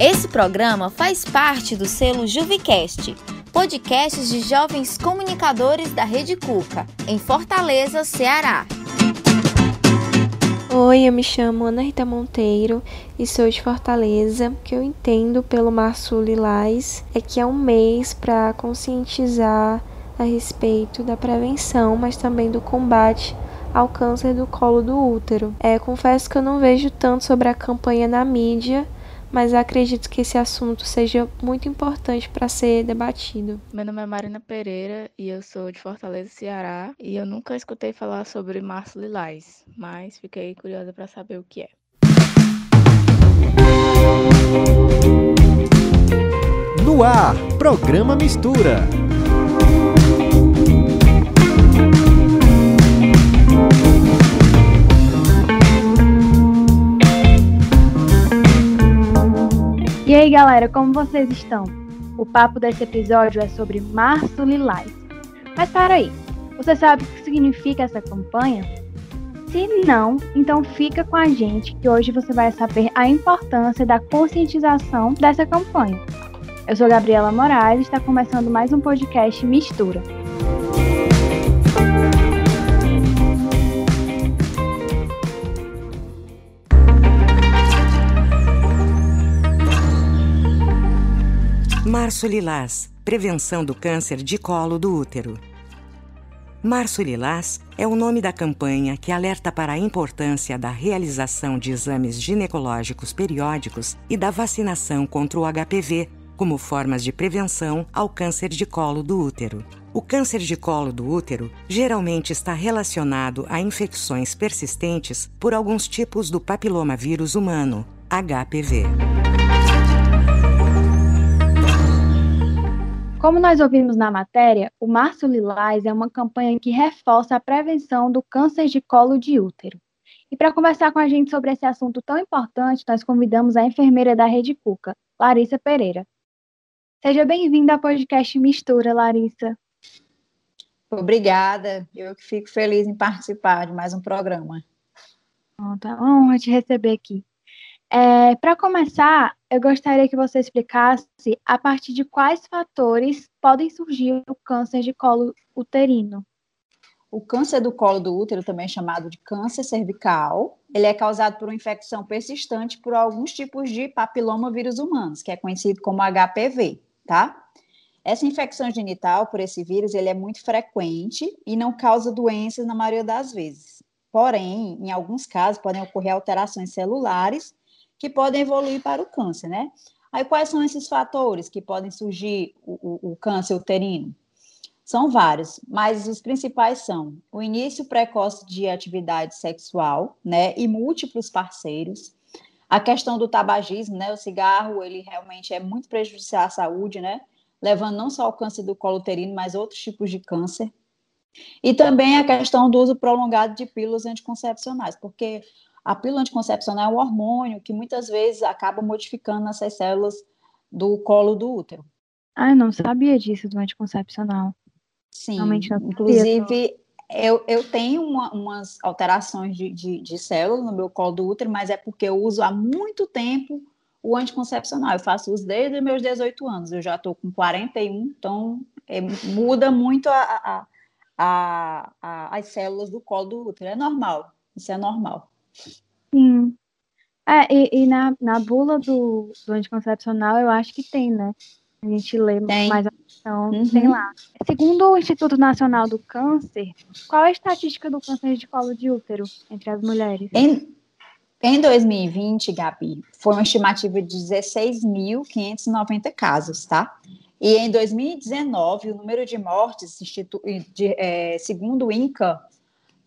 Esse programa faz parte do selo Juvicast, podcasts de jovens comunicadores da Rede Cuca, em Fortaleza, Ceará. Oi, eu me chamo Ana Rita Monteiro e sou de Fortaleza. O que eu entendo pelo Março Lilás é que é um mês para conscientizar a respeito da prevenção, mas também do combate ao câncer do colo do útero. É, confesso que eu não vejo tanto sobre a campanha na mídia, mas acredito que esse assunto seja muito importante para ser debatido. Meu nome é Marina Pereira e eu sou de Fortaleza, Ceará, e eu nunca escutei falar sobre Março Lilás, mas fiquei curiosa para saber o que é. No ar, programa Mistura. E aí, galera, como vocês estão? O papo desse episódio é sobre Março Lilás. Mas para aí, você sabe o que significa essa campanha? Se não, então fica com a gente que hoje você vai saber a importância da conscientização dessa campanha. Eu sou Gabriela Moraes e está começando mais um podcast Mistura. Março Lilás Prevenção do Câncer de Colo do Útero. Março Lilás é o nome da campanha que alerta para a importância da realização de exames ginecológicos periódicos e da vacinação contra o HPV como formas de prevenção ao câncer de colo do útero. O câncer de colo do útero geralmente está relacionado a infecções persistentes por alguns tipos do papilomavírus humano, HPV. Como nós ouvimos na matéria, o Março Lilás é uma campanha que reforça a prevenção do câncer de colo de útero. E para conversar com a gente sobre esse assunto tão importante, nós convidamos a enfermeira da Rede Cuca, Larissa Pereira. Seja bem-vinda ao podcast Mistura, Larissa. Obrigada, eu que fico feliz em participar de mais um programa. Oh, tá honra te receber aqui. É, Para começar, eu gostaria que você explicasse a partir de quais fatores podem surgir o câncer de colo uterino. O câncer do colo do útero, também chamado de câncer cervical, ele é causado por uma infecção persistente por alguns tipos de papiloma vírus humanos, que é conhecido como HPV, tá? Essa infecção genital por esse vírus, ele é muito frequente e não causa doenças na maioria das vezes. Porém, em alguns casos, podem ocorrer alterações celulares que podem evoluir para o câncer, né? Aí, quais são esses fatores que podem surgir o, o, o câncer uterino? São vários, mas os principais são o início precoce de atividade sexual, né, e múltiplos parceiros, a questão do tabagismo, né, o cigarro, ele realmente é muito prejudicial à saúde, né, levando não só ao câncer do colo uterino, mas outros tipos de câncer. E também a questão do uso prolongado de pílulas anticoncepcionais, porque a pílula anticoncepcional é um hormônio que muitas vezes acaba modificando essas células do colo do útero. Ah, eu não sabia disso do anticoncepcional. Sim, inclusive eu, eu tenho uma, umas alterações de, de, de células no meu colo do útero, mas é porque eu uso há muito tempo o anticoncepcional. Eu faço uso desde meus 18 anos, eu já estou com 41, então é, muda muito a, a, a, as células do colo do útero. É normal, isso é normal. Sim. É, e, e na, na bula do, do anticoncepcional, eu acho que tem, né? A gente lê tem. mais a questão, uhum. tem lá. Segundo o Instituto Nacional do Câncer, qual é a estatística do câncer de colo de útero entre as mulheres? Em, em 2020, Gabi, foi uma estimativa de 16.590 casos, tá? E em 2019, o número de mortes, de, é, segundo o INCA,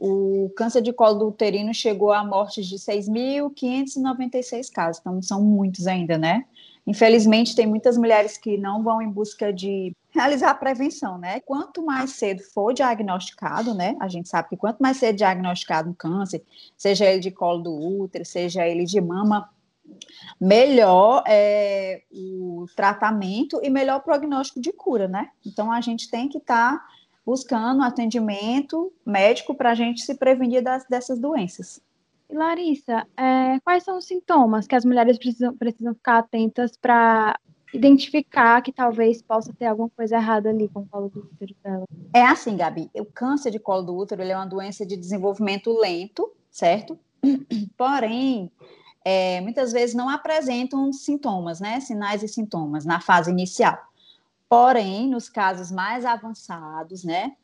o câncer de colo uterino chegou a mortes de 6.596 casos, então são muitos ainda, né? Infelizmente, tem muitas mulheres que não vão em busca de realizar a prevenção, né? Quanto mais cedo for diagnosticado, né? A gente sabe que quanto mais cedo diagnosticado um câncer, seja ele de colo do útero, seja ele de mama, melhor é, o tratamento e melhor prognóstico de cura, né? Então, a gente tem que estar tá buscando atendimento médico para a gente se prevenir das, dessas doenças. E Larissa, é, quais são os sintomas que as mulheres precisam, precisam ficar atentas para identificar que talvez possa ter alguma coisa errada ali com o colo do útero dela? É assim, Gabi, o câncer de colo do útero é uma doença de desenvolvimento lento, certo? Porém, é, muitas vezes não apresentam sintomas, né? Sinais e sintomas na fase inicial. Porém, nos casos mais avançados, né?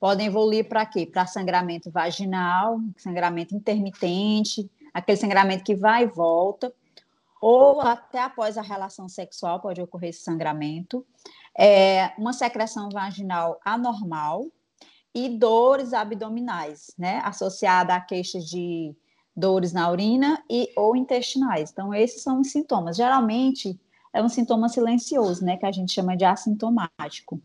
Podem evoluir para quê? Para sangramento vaginal, sangramento intermitente, aquele sangramento que vai e volta, ou até após a relação sexual pode ocorrer esse sangramento, é, uma secreção vaginal anormal e dores abdominais, né? Associada a queixas de dores na urina e ou intestinais. Então, esses são os sintomas. Geralmente, é um sintoma silencioso, né, que a gente chama de assintomático.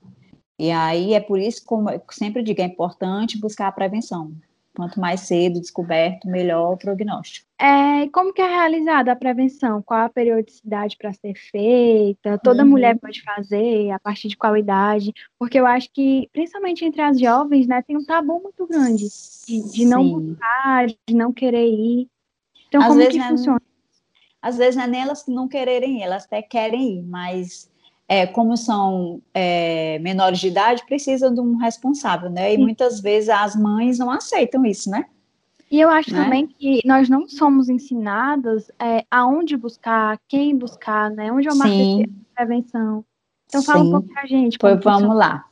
E aí é por isso, como eu sempre digo, é importante buscar a prevenção. Quanto mais cedo descoberto, melhor o prognóstico. É, como que é realizada a prevenção? Qual a periodicidade para ser feita? Toda uhum. mulher pode fazer? A partir de qual idade? Porque eu acho que, principalmente entre as jovens, né, tem um tabu muito grande de, de não buscar, de não querer ir. Então, Às como que né, funciona? Às vezes não é nem elas que não quererem ir, elas até querem ir, mas é, como são é, menores de idade, precisam de um responsável, né? E Sim. muitas vezes as mães não aceitam isso, né? E eu acho né? também que nós não somos ensinadas é, aonde buscar, quem buscar, né? Onde é uma prevenção. Então fala Sim. um pouco pra gente. Pois vamos lá.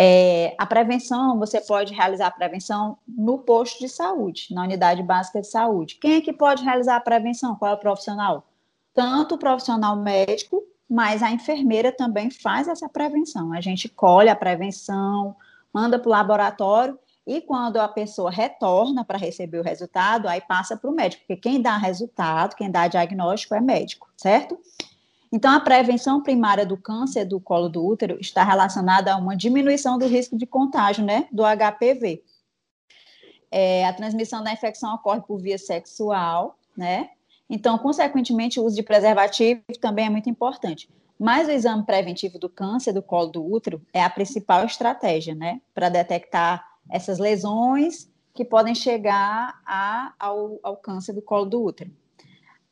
É, a prevenção, você pode realizar a prevenção no posto de saúde, na unidade básica de saúde. Quem é que pode realizar a prevenção? Qual é o profissional? Tanto o profissional médico, mas a enfermeira também faz essa prevenção. A gente colhe a prevenção, manda para o laboratório e quando a pessoa retorna para receber o resultado, aí passa para o médico, porque quem dá resultado, quem dá diagnóstico é médico, certo? Então, a prevenção primária do câncer do colo do útero está relacionada a uma diminuição do risco de contágio, né, do HPV. É, a transmissão da infecção ocorre por via sexual, né? Então, consequentemente, o uso de preservativo também é muito importante. Mas o exame preventivo do câncer do colo do útero é a principal estratégia, né, para detectar essas lesões que podem chegar a, ao, ao câncer do colo do útero.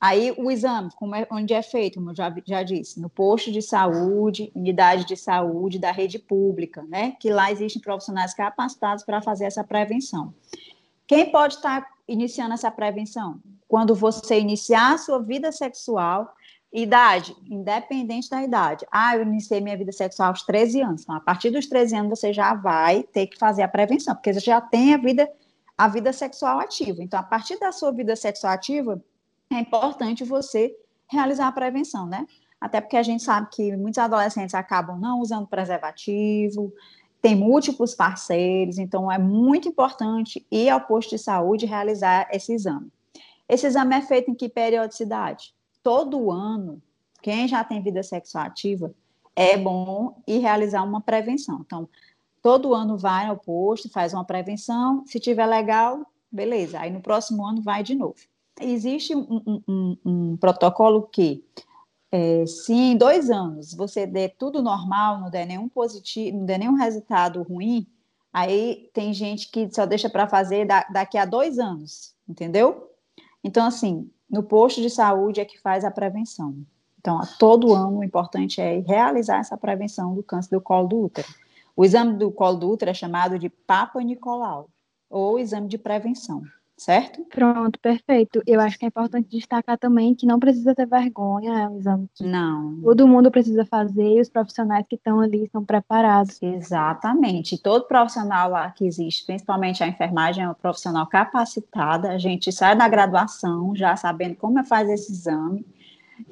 Aí o exame, é, onde é feito, como eu já, já disse, no posto de saúde, unidade de saúde da rede pública, né? Que lá existem profissionais capacitados para fazer essa prevenção. Quem pode estar iniciando essa prevenção? Quando você iniciar a sua vida sexual, idade, independente da idade. Ah, eu iniciei minha vida sexual aos 13 anos. Então, a partir dos 13 anos, você já vai ter que fazer a prevenção, porque você já tem a vida, a vida sexual ativa. Então, a partir da sua vida sexual ativa, é importante você realizar a prevenção, né? Até porque a gente sabe que muitos adolescentes acabam não usando preservativo, tem múltiplos parceiros, então é muito importante ir ao posto de saúde realizar esse exame. Esse exame é feito em que periodicidade? Todo ano, quem já tem vida sexual ativa, é bom ir realizar uma prevenção. Então, todo ano vai ao posto, faz uma prevenção, se tiver legal, beleza. Aí no próximo ano vai de novo existe um, um, um protocolo que, é, se em dois anos você der tudo normal, não der nenhum positivo, não der nenhum resultado ruim, aí tem gente que só deixa para fazer da, daqui a dois anos, entendeu? Então, assim, no posto de saúde é que faz a prevenção. Então, a todo ano o importante é realizar essa prevenção do câncer do colo do útero. O exame do colo do útero é chamado de Papa Nicolau, ou exame de prevenção certo? Pronto, perfeito. Eu acho que é importante destacar também que não precisa ter vergonha, é um exame que não. todo mundo precisa fazer e os profissionais que estão ali estão preparados. Exatamente. Todo profissional lá que existe, principalmente a enfermagem, é um profissional capacitada. A gente sai da graduação já sabendo como é fazer esse exame.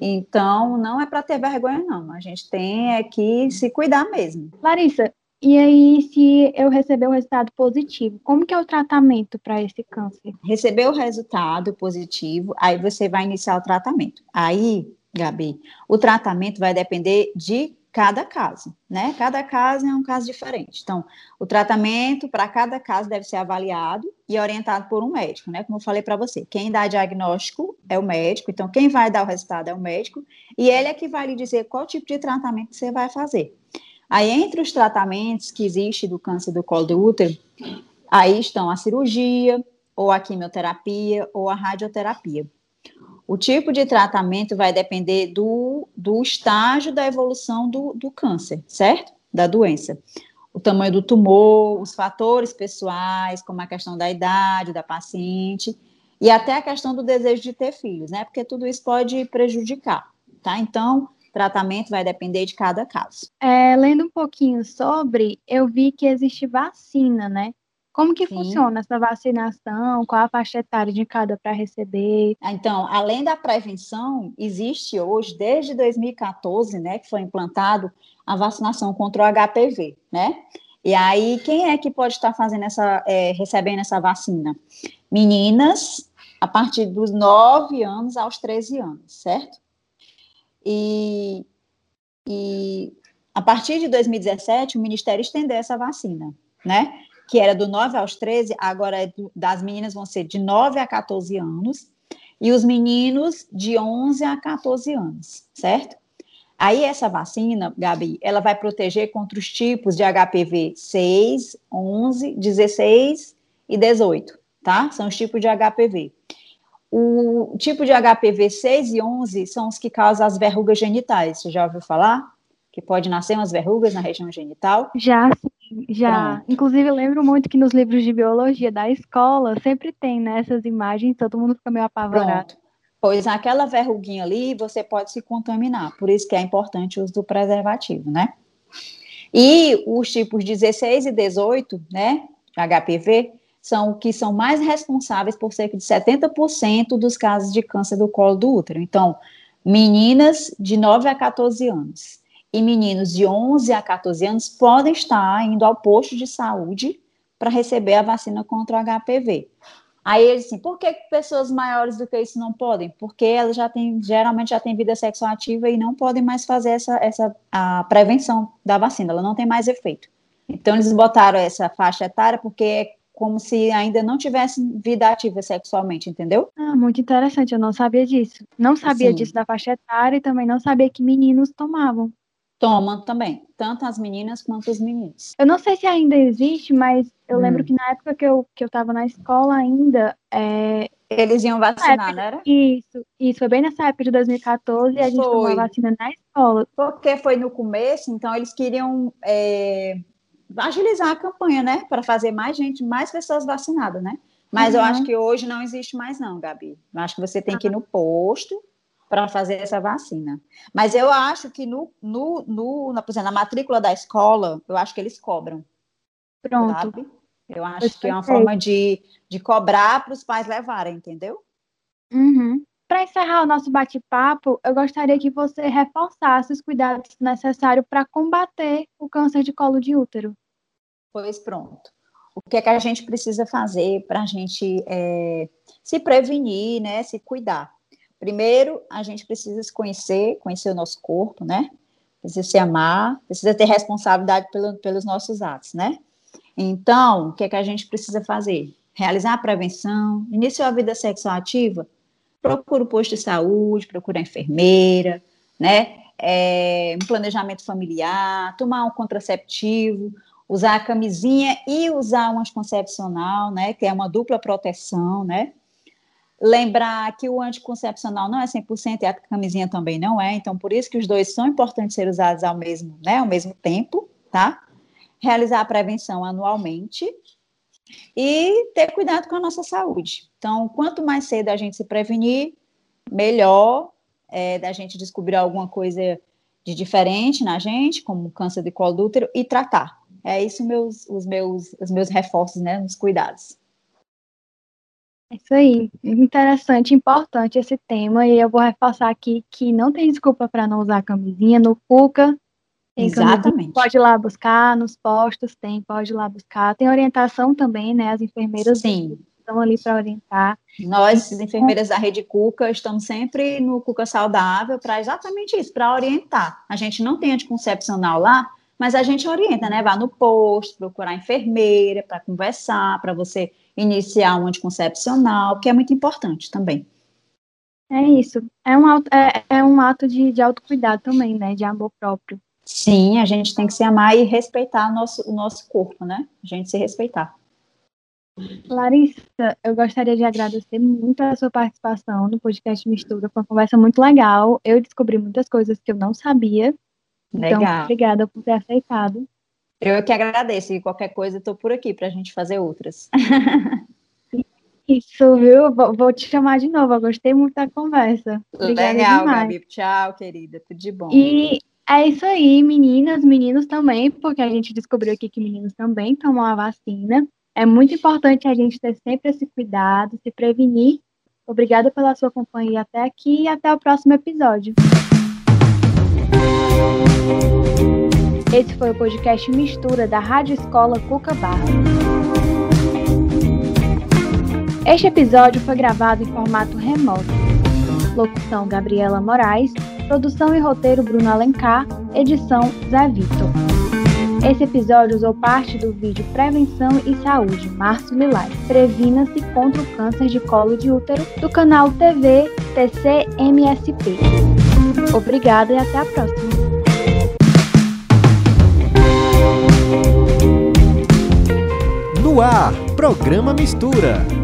Então, não é para ter vergonha, não. A gente tem é que se cuidar mesmo. Larissa, e aí, se eu receber o resultado positivo, como que é o tratamento para esse câncer? Receber o resultado positivo, aí você vai iniciar o tratamento. Aí, Gabi, o tratamento vai depender de cada caso, né? Cada caso é um caso diferente. Então, o tratamento para cada caso deve ser avaliado e orientado por um médico, né? Como eu falei para você, quem dá diagnóstico é o médico, então quem vai dar o resultado é o médico, e ele é que vai lhe dizer qual tipo de tratamento você vai fazer. Aí, entre os tratamentos que existe do câncer do colo do útero, aí estão a cirurgia, ou a quimioterapia, ou a radioterapia. O tipo de tratamento vai depender do, do estágio da evolução do, do câncer, certo? Da doença. O tamanho do tumor, os fatores pessoais, como a questão da idade da paciente, e até a questão do desejo de ter filhos, né? Porque tudo isso pode prejudicar, tá? Então, tratamento vai depender de cada caso. É, lendo um pouquinho sobre, eu vi que existe vacina, né? Como que Sim. funciona essa vacinação? Qual a faixa etária de cada para receber? Então, além da prevenção, existe hoje, desde 2014, né, que foi implantado a vacinação contra o HPV, né? E aí, quem é que pode estar fazendo essa, é, recebendo essa vacina? Meninas a partir dos 9 anos aos 13 anos, certo? E, e a partir de 2017, o Ministério estendeu essa vacina, né? que era do 9 aos 13, agora é do, das meninas vão ser de 9 a 14 anos, e os meninos de 11 a 14 anos, certo? Aí essa vacina, Gabi, ela vai proteger contra os tipos de HPV 6, 11, 16 e 18, tá? São os tipos de HPV. O tipo de HPV 6 e 11 são os que causam as verrugas genitais. Você já ouviu falar? Que pode nascer umas verrugas na região genital? Já, sim. Já, Pronto. inclusive lembro muito que nos livros de biologia da escola sempre tem nessas né, imagens, todo mundo fica meio apavorado. Pronto. Pois aquela verruguinha ali, você pode se contaminar, por isso que é importante o uso do preservativo, né? E os tipos 16 e 18, né, HPV, são que são mais responsáveis por cerca de 70% dos casos de câncer do colo do útero. Então, meninas de 9 a 14 anos e meninos de 11 a 14 anos podem estar indo ao posto de saúde para receber a vacina contra o HPV. Aí eles assim, por que pessoas maiores do que isso não podem? Porque elas já têm, geralmente já têm vida sexual ativa e não podem mais fazer essa, essa a prevenção da vacina, ela não tem mais efeito. Então eles botaram essa faixa etária porque como se ainda não tivesse vida ativa sexualmente, entendeu? Ah, muito interessante, eu não sabia disso. Não sabia Sim. disso da faixa etária e também não sabia que meninos tomavam. Tomam também, tanto as meninas quanto os meninos. Eu não sei se ainda existe, mas eu hum. lembro que na época que eu, que eu tava na escola ainda. É... Eles iam vacinar, época, não era? Isso, isso. Foi bem nessa época de 2014 e a gente foi. tomou a vacina na escola. Porque foi no começo, então eles queriam é, agilizar a campanha, né? Para fazer mais gente, mais pessoas vacinadas, né? Mas uhum. eu acho que hoje não existe mais, não, Gabi. Eu acho que você tem que ir no posto para fazer essa vacina. Mas eu acho que no, no, no na, exemplo, na matrícula da escola, eu acho que eles cobram. Pronto. Sabe? Eu acho que é uma forma de, de cobrar para os pais levarem, entendeu? Uhum. Para encerrar o nosso bate-papo, eu gostaria que você reforçasse os cuidados necessários para combater o câncer de colo de útero. Pois pronto. O que é que a gente precisa fazer para a gente é, se prevenir, né, se cuidar? Primeiro, a gente precisa se conhecer, conhecer o nosso corpo, né? Precisa se amar, precisa ter responsabilidade pelo, pelos nossos atos, né? Então, o que é que a gente precisa fazer? Realizar a prevenção, iniciar a vida sexual ativa, procura o posto de saúde, procura a enfermeira, né? É, um planejamento familiar, tomar um contraceptivo, usar a camisinha e usar um anticoncepcional, né? Que é uma dupla proteção, né? Lembrar que o anticoncepcional não é 100% e a camisinha também não é, então por isso que os dois são importantes ser usados ao mesmo, né, ao mesmo tempo, tá? Realizar a prevenção anualmente e ter cuidado com a nossa saúde. Então, quanto mais cedo a gente se prevenir, melhor é, da gente descobrir alguma coisa de diferente na gente, como câncer de colo do útero, e tratar. É isso meus, os meus, os meus reforços, né, nos cuidados. É isso aí, interessante, importante esse tema, e eu vou reforçar aqui que não tem desculpa para não usar camisinha no Cuca. Exatamente. Pode ir lá buscar, nos postos tem, pode ir lá buscar. Tem orientação também, né? As enfermeiras Sim. estão ali para orientar. Nós, as enfermeiras da Rede Cuca, estamos sempre no Cuca Saudável para exatamente isso, para orientar. A gente não tem anticoncepcional lá, mas a gente orienta, né? Vá no posto, procurar enfermeira para conversar, para você iniciar um anticoncepcional, que é muito importante também. É isso. É um, é, é um ato de, de autocuidado também, né? De amor próprio. Sim, a gente tem que se amar e respeitar o nosso, o nosso corpo, né? A gente se respeitar. Larissa, eu gostaria de agradecer muito a sua participação no podcast Mistura. Foi uma conversa muito legal. Eu descobri muitas coisas que eu não sabia. Então, Legal. obrigada por ter aceitado. Eu que agradeço e qualquer coisa estou por aqui para a gente fazer outras. Isso, viu? Vou, vou te chamar de novo. Eu gostei muito da conversa. Obrigada Legal, demais. Gabi. Tchau, querida. Tudo de bom. E é isso aí, meninas, meninos também, porque a gente descobriu aqui que meninos também tomam a vacina. É muito importante a gente ter sempre esse cuidado, se prevenir. Obrigada pela sua companhia até aqui e até o próximo episódio. Esse foi o podcast Mistura da Rádio Escola Cuca Barra. Este episódio foi gravado em formato remoto. Locução Gabriela Moraes, produção e roteiro Bruno Alencar, edição Zé Vitor. Esse episódio usou parte do vídeo Prevenção e Saúde, Março Lilás. Previna-se contra o câncer de colo de útero do canal TV TCMSP. Obrigada e até a próxima. No ar, programa Mistura.